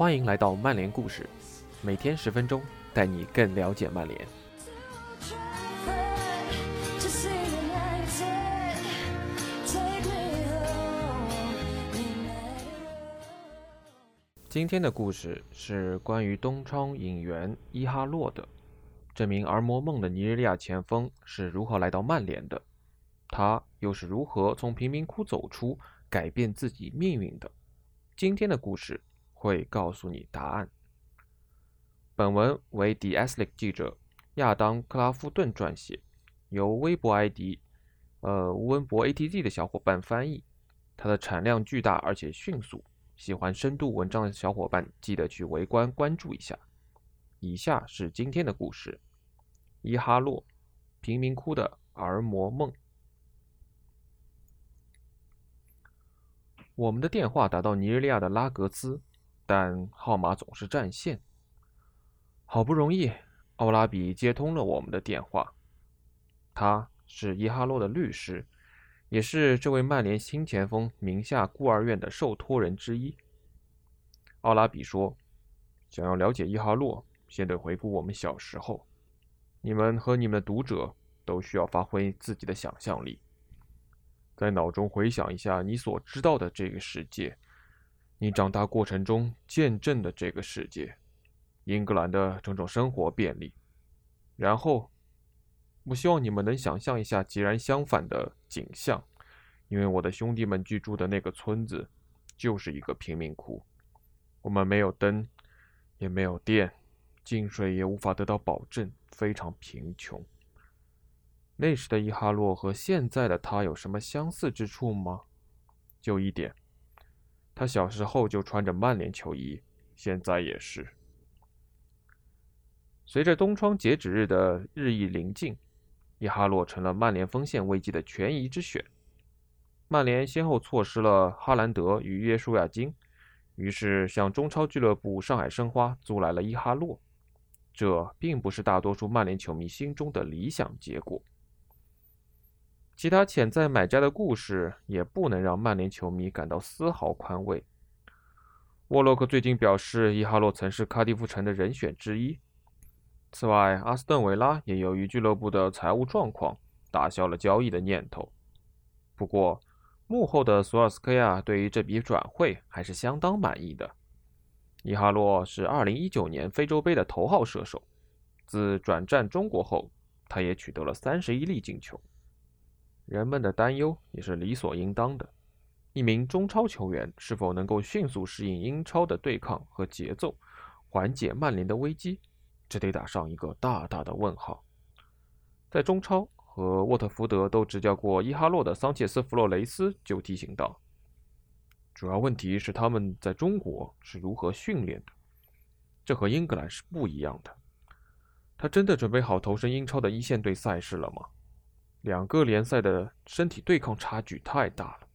欢迎来到曼联故事，每天十分钟，带你更了解曼联。今天的故事是关于东窗引援伊哈洛的。这名儿魔梦的尼日利亚前锋是如何来到曼联的？他又是如何从贫民窟走出，改变自己命运的？今天的故事会告诉你答案。本文为 The Athletic 记者亚当·克拉夫顿撰写，由微博 ID 呃吴文博 ATZ 的小伙伴翻译。它的产量巨大而且迅速，喜欢深度文章的小伙伴记得去围观关注一下。以下是今天的故事：伊哈洛，贫民窟的儿魔梦。我们的电话打到尼日利亚的拉格兹，但号码总是占线。好不容易，奥拉比接通了我们的电话。他是伊哈洛的律师，也是这位曼联新前锋名下孤儿院的受托人之一。奥拉比说：“想要了解伊哈洛，先得回顾我们小时候。你们和你们的读者都需要发挥自己的想象力。”在脑中回想一下你所知道的这个世界，你长大过程中见证的这个世界，英格兰的种种生活便利。然后，我希望你们能想象一下截然相反的景象，因为我的兄弟们居住的那个村子就是一个贫民窟。我们没有灯，也没有电，进水也无法得到保证，非常贫穷。那时的伊哈洛和现在的他有什么相似之处吗？就一点，他小时候就穿着曼联球衣，现在也是。随着东窗截止日的日益临近，伊哈洛成了曼联锋线危机的权宜之选。曼联先后错失了哈兰德与约书亚金，于是向中超俱乐部上海申花租来了伊哈洛。这并不是大多数曼联球迷心中的理想结果。其他潜在买家的故事也不能让曼联球迷感到丝毫宽慰。沃洛克最近表示，伊哈洛曾是卡迪夫城的人选之一。此外，阿斯顿维拉也由于俱乐部的财务状况打消了交易的念头。不过，幕后的索尔斯克亚对于这笔转会还是相当满意的。伊哈洛是2019年非洲杯的头号射手，自转战中国后，他也取得了31粒进球。人们的担忧也是理所应当的。一名中超球员是否能够迅速适应英超的对抗和节奏，缓解曼联的危机，这得打上一个大大的问号。在中超和沃特福德都执教过伊哈洛的桑切斯·弗洛雷斯就提醒道：“主要问题是他们在中国是如何训练的，这和英格兰是不一样的。他真的准备好投身英超的一线队赛事了吗？”两个联赛的身体对抗差距太大了，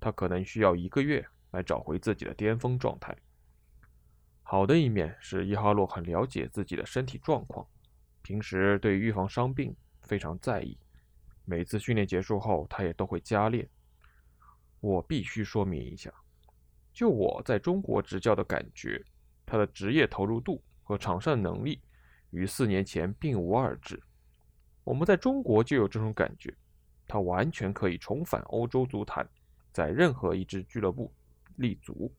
他可能需要一个月来找回自己的巅峰状态。好的一面是伊哈洛很了解自己的身体状况，平时对预防伤病非常在意，每次训练结束后他也都会加练。我必须说明一下，就我在中国执教的感觉，他的职业投入度和场上能力与四年前并无二致。我们在中国就有这种感觉，他完全可以重返欧洲足坛，在任何一支俱乐部立足。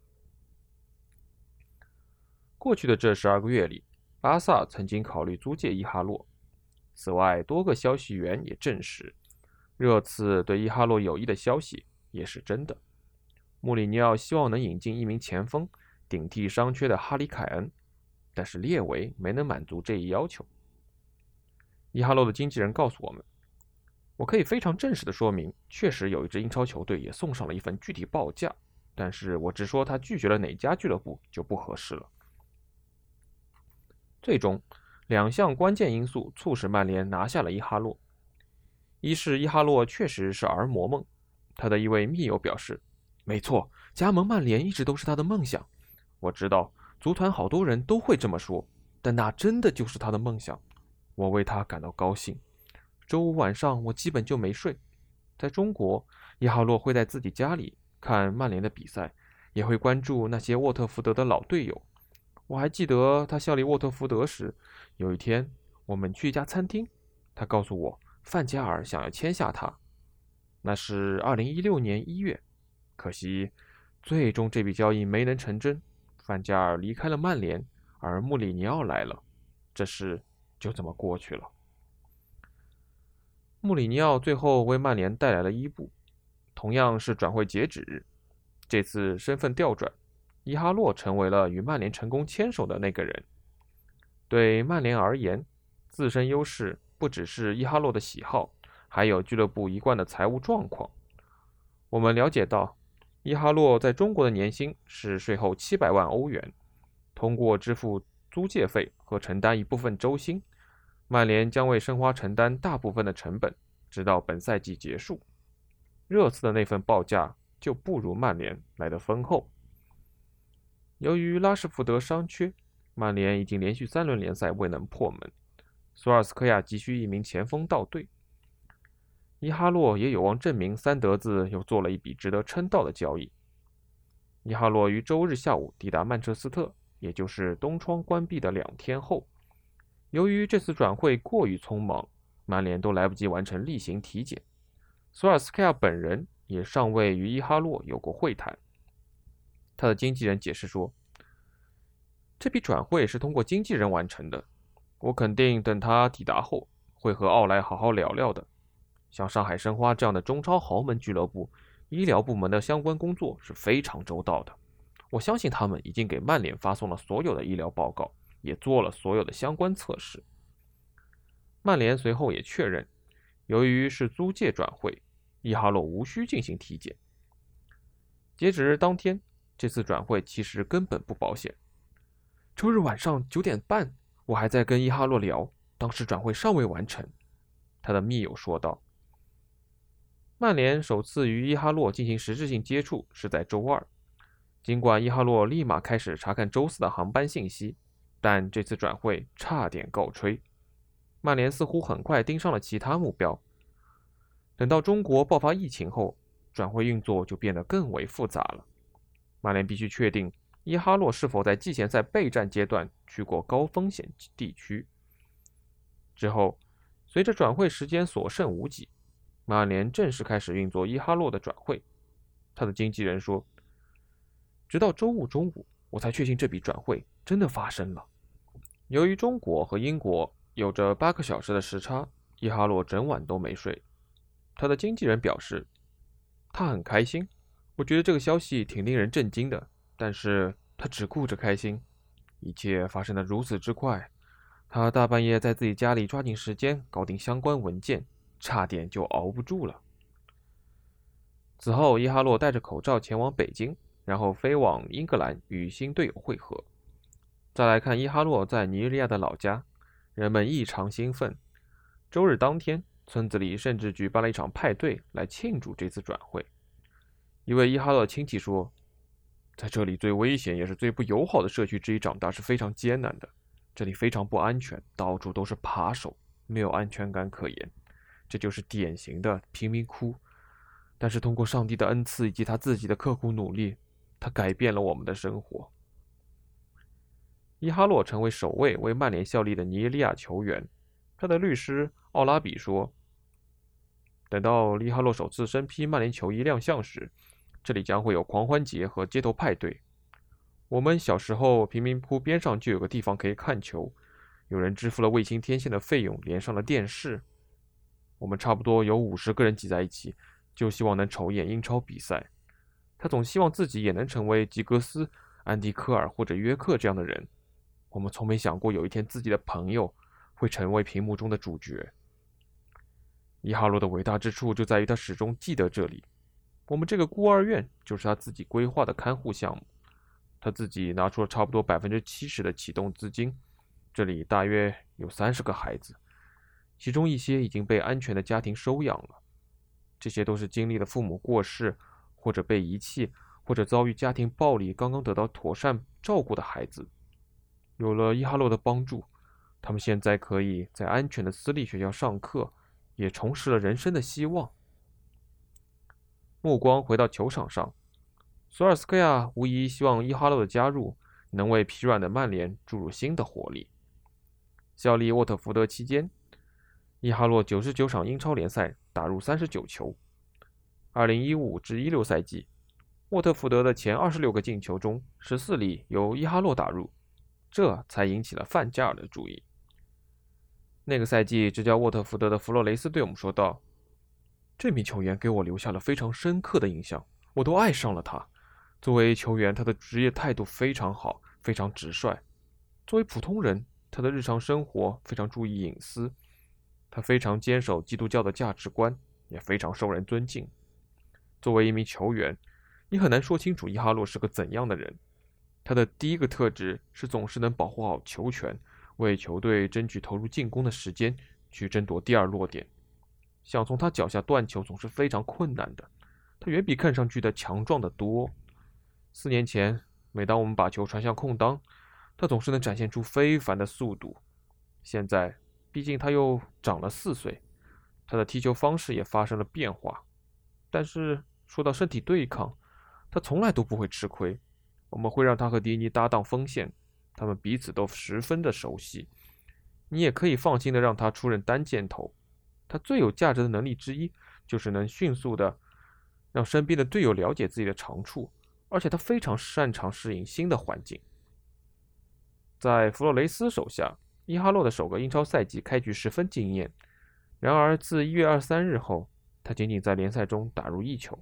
过去的这十二个月里，巴萨曾经考虑租借伊哈洛。此外，多个消息源也证实，热刺对伊哈洛有意的消息也是真的。穆里尼奥希望能引进一名前锋顶替伤缺的哈里凯恩，但是列维没能满足这一要求。伊哈洛的经纪人告诉我们：“我可以非常正式的说明，确实有一支英超球队也送上了一份具体报价，但是我只说他拒绝了哪家俱乐部就不合适了。”最终，两项关键因素促使曼联拿下了伊哈洛：一是伊哈洛确实是儿魔梦，他的一位密友表示：“没错，加盟曼联一直都是他的梦想。我知道足团好多人都会这么说，但那真的就是他的梦想。”我为他感到高兴。周五晚上，我基本就没睡。在中国，伊哈洛会在自己家里看曼联的比赛，也会关注那些沃特福德的老队友。我还记得他效力沃特福德时，有一天我们去一家餐厅，他告诉我范加尔想要签下他。那是二零一六年一月，可惜最终这笔交易没能成真。范加尔离开了曼联，而穆里尼奥来了，这是就这么过去了。穆里尼奥最后为曼联带来了伊布，同样是转会截止日，这次身份调转。伊哈洛成为了与曼联成功牵手的那个人。对曼联而言，自身优势不只是伊哈洛的喜好，还有俱乐部一贯的财务状况。我们了解到，伊哈洛在中国的年薪是税后七百万欧元。通过支付租借费和承担一部分周薪，曼联将为申花承担大部分的成本，直到本赛季结束。热刺的那份报价就不如曼联来的丰厚。由于拉什福德伤缺，曼联已经连续三轮联赛未能破门。索尔斯克亚急需一名前锋到队，伊哈洛也有望证明三德子又做了一笔值得称道的交易。伊哈洛于周日下午抵达曼彻斯特，也就是东窗关闭的两天后。由于这次转会过于匆忙，曼联都来不及完成例行体检，索尔斯克亚本人也尚未与伊哈洛有过会谈。他的经纪人解释说：“这笔转会是通过经纪人完成的，我肯定等他抵达后会和奥莱好好聊聊的。像上海申花这样的中超豪门俱乐部，医疗部门的相关工作是非常周到的。我相信他们已经给曼联发送了所有的医疗报告，也做了所有的相关测试。曼联随后也确认，由于是租借转会，伊哈洛无需进行体检。截止日当天。”这次转会其实根本不保险。周日晚上九点半，我还在跟伊哈洛聊，当时转会尚未完成。他的密友说道。曼联首次与伊哈洛进行实质性接触是在周二，尽管伊哈洛立马开始查看周四的航班信息，但这次转会差点告吹。曼联似乎很快盯上了其他目标。等到中国爆发疫情后，转会运作就变得更为复杂了。曼联必须确定伊哈洛是否在季前赛备战阶段去过高风险地区。之后，随着转会时间所剩无几，曼联正式开始运作伊哈洛的转会。他的经纪人说：“直到周五中午，我才确信这笔转会真的发生了。由于中国和英国有着八个小时的时差，伊哈洛整晚都没睡。他的经纪人表示，他很开心。”我觉得这个消息挺令人震惊的，但是他只顾着开心，一切发生的如此之快，他大半夜在自己家里抓紧时间搞定相关文件，差点就熬不住了。此后，伊哈洛戴着口罩前往北京，然后飞往英格兰与新队友会合。再来看伊哈洛在尼日利亚的老家，人们异常兴奋。周日当天，村子里甚至举办了一场派对来庆祝这次转会。一位伊哈洛亲戚说：“在这里最危险也是最不友好的社区之一长大是非常艰难的。这里非常不安全，到处都是扒手，没有安全感可言。这就是典型的贫民窟。但是通过上帝的恩赐以及他自己的刻苦努力，他改变了我们的生活。”伊哈洛成为首位为曼联效力的尼日利亚球员。他的律师奥拉比说：“等到伊哈洛首次身披曼联球衣亮相时。”这里将会有狂欢节和街头派对。我们小时候，贫民窟边上就有个地方可以看球，有人支付了卫星天线的费用，连上了电视。我们差不多有五十个人挤在一起，就希望能瞅一眼英超比赛。他总希望自己也能成为吉格斯、安迪科尔或者约克这样的人。我们从没想过有一天自己的朋友会成为屏幕中的主角。伊哈洛的伟大之处就在于他始终记得这里。我们这个孤儿院就是他自己规划的看护项目，他自己拿出了差不多百分之七十的启动资金。这里大约有三十个孩子，其中一些已经被安全的家庭收养了。这些都是经历了父母过世，或者被遗弃，或者遭遇家庭暴力，刚刚得到妥善照顾的孩子。有了伊哈洛的帮助，他们现在可以在安全的私立学校上课，也重拾了人生的希望。目光回到球场上，索尔斯克亚无疑希望伊哈洛的加入能为疲软的曼联注入新的活力。效力沃特福德期间，伊哈洛九十九场英超联赛打入三十九球。二零一五至一六赛季，沃特福德的前二十六个进球中，十四粒由伊哈洛打入，这才引起了范加尔的注意。那个赛季执教沃特福德的弗洛雷斯对我们说道：“这名球员给我留下了非常深刻的印象，我都爱上了他。作为球员，他的职业态度非常好，非常直率；作为普通人，他的日常生活非常注意隐私，他非常坚守基督教的价值观，也非常受人尊敬。作为一名球员，你很难说清楚伊哈洛是个怎样的人。他的第一个特质是总是能保护好球权。”为球队争取投入进攻的时间，去争夺第二落点。想从他脚下断球总是非常困难的。他远比看上去的强壮的多。四年前，每当我们把球传向空当，他总是能展现出非凡的速度。现在，毕竟他又长了四岁，他的踢球方式也发生了变化。但是说到身体对抗，他从来都不会吃亏。我们会让他和迪尼搭档锋线。他们彼此都十分的熟悉，你也可以放心的让他出任单箭头。他最有价值的能力之一，就是能迅速的让身边的队友了解自己的长处，而且他非常擅长适应新的环境。在弗洛雷斯手下，伊哈洛的首个英超赛季开局十分惊艳。然而，自一月二十三日后，他仅仅在联赛中打入一球。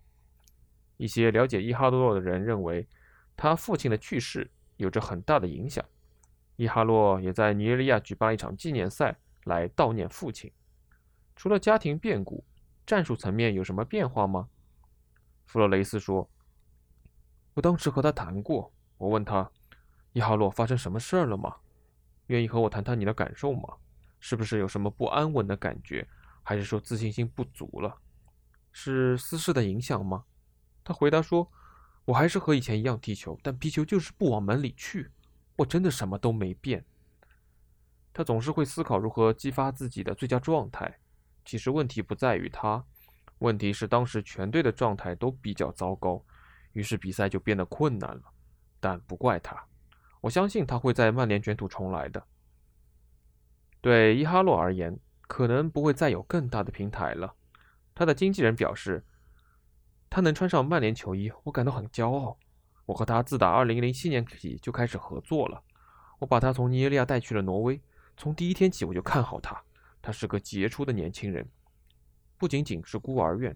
一些了解伊哈洛的人认为，他父亲的去世。有着很大的影响。伊哈洛也在尼日利亚举办一场纪念赛来悼念父亲。除了家庭变故，战术层面有什么变化吗？弗洛雷斯说：“我当时和他谈过，我问他，伊哈洛发生什么事儿了吗？愿意和我谈谈你的感受吗？是不是有什么不安稳的感觉，还是说自信心不足了？是私事的影响吗？”他回答说。我还是和以前一样踢球，但皮球就是不往门里去。我真的什么都没变。他总是会思考如何激发自己的最佳状态。其实问题不在于他，问题是当时全队的状态都比较糟糕，于是比赛就变得困难了。但不怪他，我相信他会在曼联卷土重来的。对伊哈洛而言，可能不会再有更大的平台了。他的经纪人表示。他能穿上曼联球衣，我感到很骄傲。我和他自打2007年起就开始合作了。我把他从尼日利亚带去了挪威，从第一天起我就看好他。他是个杰出的年轻人，不仅仅是孤儿院，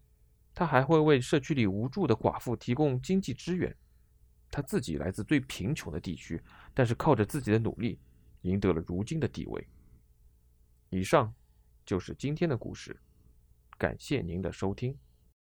他还会为社区里无助的寡妇提供经济支援。他自己来自最贫穷的地区，但是靠着自己的努力，赢得了如今的地位。以上就是今天的故事，感谢您的收听。